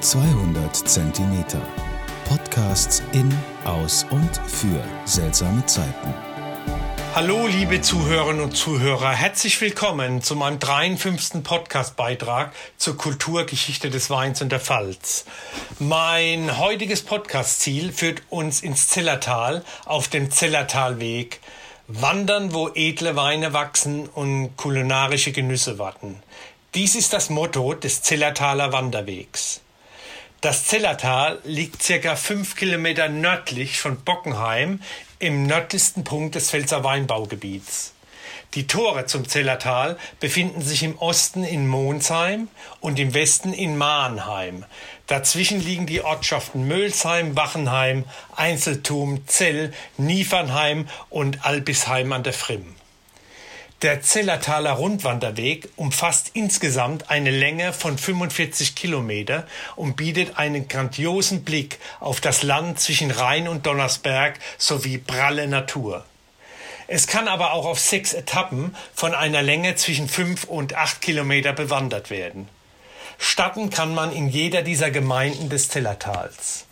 200 Zentimeter. Podcasts in, aus und für seltsame Zeiten. Hallo, liebe Zuhörerinnen und Zuhörer. Herzlich willkommen zu meinem 53. Podcast-Beitrag zur Kulturgeschichte des Weins und der Pfalz. Mein heutiges Podcast-Ziel führt uns ins Zellertal auf dem Zellertalweg. Wandern, wo edle Weine wachsen und kulinarische Genüsse warten. Dies ist das Motto des Zellertaler Wanderwegs. Das Zellertal liegt circa fünf Kilometer nördlich von Bockenheim im nördlichsten Punkt des Pfälzer Weinbaugebiets. Die Tore zum Zellertal befinden sich im Osten in Monsheim und im Westen in Mahnheim. Dazwischen liegen die Ortschaften Mölsheim, Wachenheim, Einzeltum, Zell, Niefernheim und Albisheim an der Frimm. Der Zellertaler Rundwanderweg umfasst insgesamt eine Länge von 45 Kilometer und bietet einen grandiosen Blick auf das Land zwischen Rhein und Donnersberg sowie pralle Natur. Es kann aber auch auf sechs Etappen von einer Länge zwischen fünf und acht Kilometer bewandert werden. Starten kann man in jeder dieser Gemeinden des Zellertals.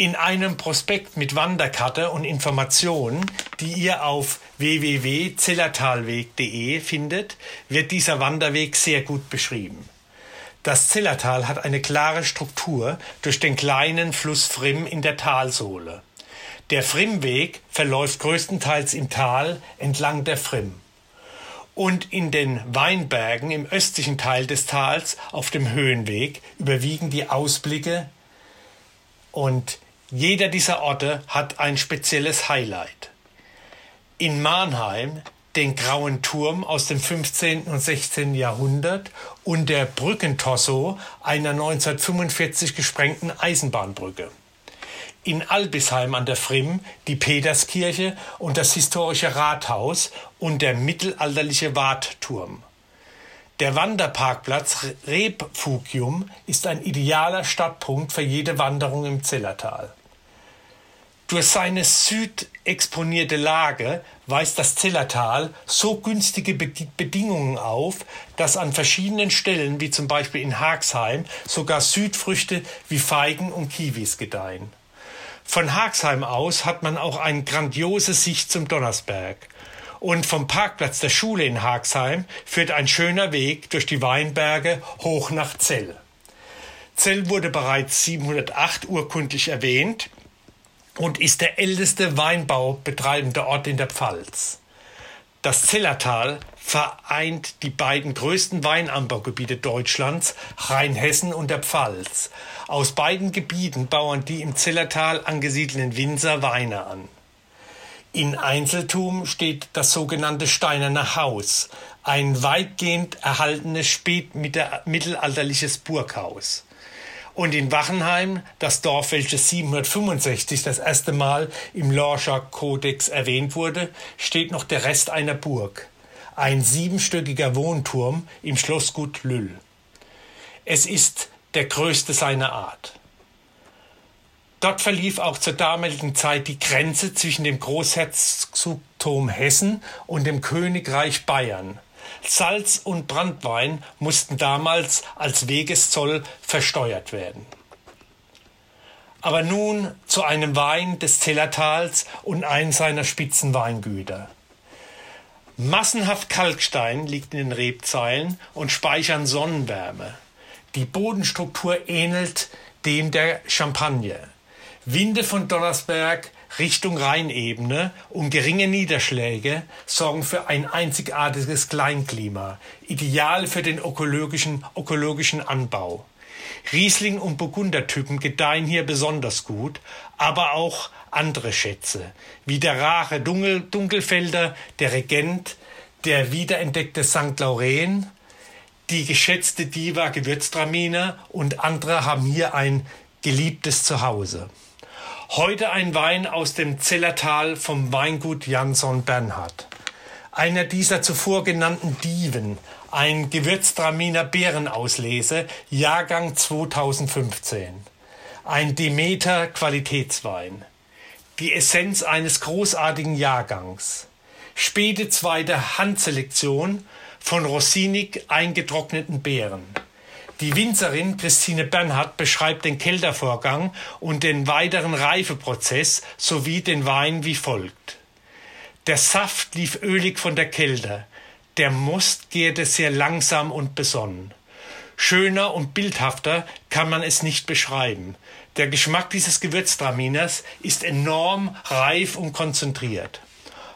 In einem Prospekt mit Wanderkarte und Informationen, die ihr auf www.zillertalweg.de findet, wird dieser Wanderweg sehr gut beschrieben. Das Zillertal hat eine klare Struktur durch den kleinen Fluss Frimm in der Talsohle. Der Frimmweg verläuft größtenteils im Tal entlang der Frimm. Und in den Weinbergen im östlichen Teil des Tals auf dem Höhenweg überwiegen die Ausblicke und jeder dieser Orte hat ein spezielles Highlight. In Mannheim den Grauen Turm aus dem 15. und 16. Jahrhundert und der Brückentorso einer 1945 gesprengten Eisenbahnbrücke. In Albisheim an der Frimm die Peterskirche und das historische Rathaus und der mittelalterliche Wartturm. Der Wanderparkplatz Rebfugium ist ein idealer Startpunkt für jede Wanderung im Zellertal. Durch seine südexponierte Lage weist das Zellertal so günstige Bedingungen auf, dass an verschiedenen Stellen, wie zum Beispiel in Haxheim, sogar Südfrüchte wie Feigen und Kiwis gedeihen. Von Haxheim aus hat man auch eine grandiose Sicht zum Donnersberg. Und vom Parkplatz der Schule in Haxheim führt ein schöner Weg durch die Weinberge hoch nach Zell. Zell wurde bereits 708 urkundlich erwähnt und ist der älteste weinbaubetreibende Ort in der Pfalz. Das Zellertal vereint die beiden größten Weinanbaugebiete Deutschlands, Rheinhessen und der Pfalz. Aus beiden Gebieten bauen die im Zellertal angesiedelten Winzer Weine an. In Einzeltum steht das sogenannte Steinerne Haus, ein weitgehend erhaltenes spätmittelalterliches Burghaus. Und in Wachenheim, das Dorf, welches 765 das erste Mal im Lorscher Kodex erwähnt wurde, steht noch der Rest einer Burg. Ein siebenstöckiger Wohnturm im Schlossgut Lüll. Es ist der größte seiner Art. Dort verlief auch zur damaligen Zeit die Grenze zwischen dem Großherzogtum Hessen und dem Königreich Bayern. Salz und Brandwein mussten damals als Wegeszoll versteuert werden. Aber nun zu einem Wein des Zellertals und einem seiner Spitzenweingüter. Massenhaft Kalkstein liegt in den Rebzeilen und speichern Sonnenwärme. Die Bodenstruktur ähnelt dem der Champagne. Winde von Donnersberg Richtung Rheinebene und geringe Niederschläge sorgen für ein einzigartiges Kleinklima, ideal für den ökologischen, ökologischen Anbau. Riesling und Burgundertypen gedeihen hier besonders gut, aber auch andere Schätze, wie der rare Dunkel, Dunkelfelder, der Regent, der wiederentdeckte St. Lauren, die geschätzte Diva Gewürztraminer und andere haben hier ein geliebtes Zuhause. Heute ein Wein aus dem Zellertal vom Weingut Jansson Bernhard. Einer dieser zuvor genannten Diven, ein Gewürztraminer Beerenauslese, Jahrgang 2015. Ein Demeter Qualitätswein. Die Essenz eines großartigen Jahrgangs. Späte zweite Handselektion von Rossinik eingetrockneten Beeren. Die Winzerin Christine Bernhard beschreibt den Keltervorgang und den weiteren Reifeprozess sowie den Wein wie folgt. Der Saft lief ölig von der Kälte, der Most gärte sehr langsam und besonnen. Schöner und bildhafter kann man es nicht beschreiben. Der Geschmack dieses Gewürztraminers ist enorm reif und konzentriert.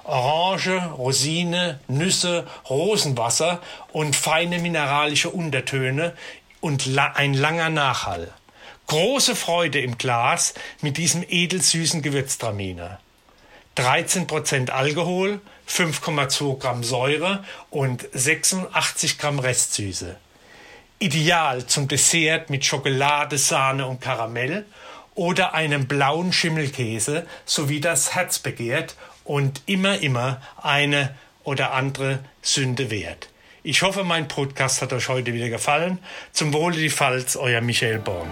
Orange, Rosine, Nüsse, Rosenwasser und feine mineralische Untertöne und ein langer Nachhall. Große Freude im Glas mit diesem edelsüßen Gewürztraminer. 13% Alkohol, 5,2 Gramm Säure und 86 Gramm Restsüße. Ideal zum Dessert mit Schokolade, Sahne und Karamell oder einem blauen Schimmelkäse, so wie das Herz begehrt und immer, immer eine oder andere Sünde wert. Ich hoffe, mein Podcast hat euch heute wieder gefallen. Zum Wohle die Pfalz, euer Michael Born.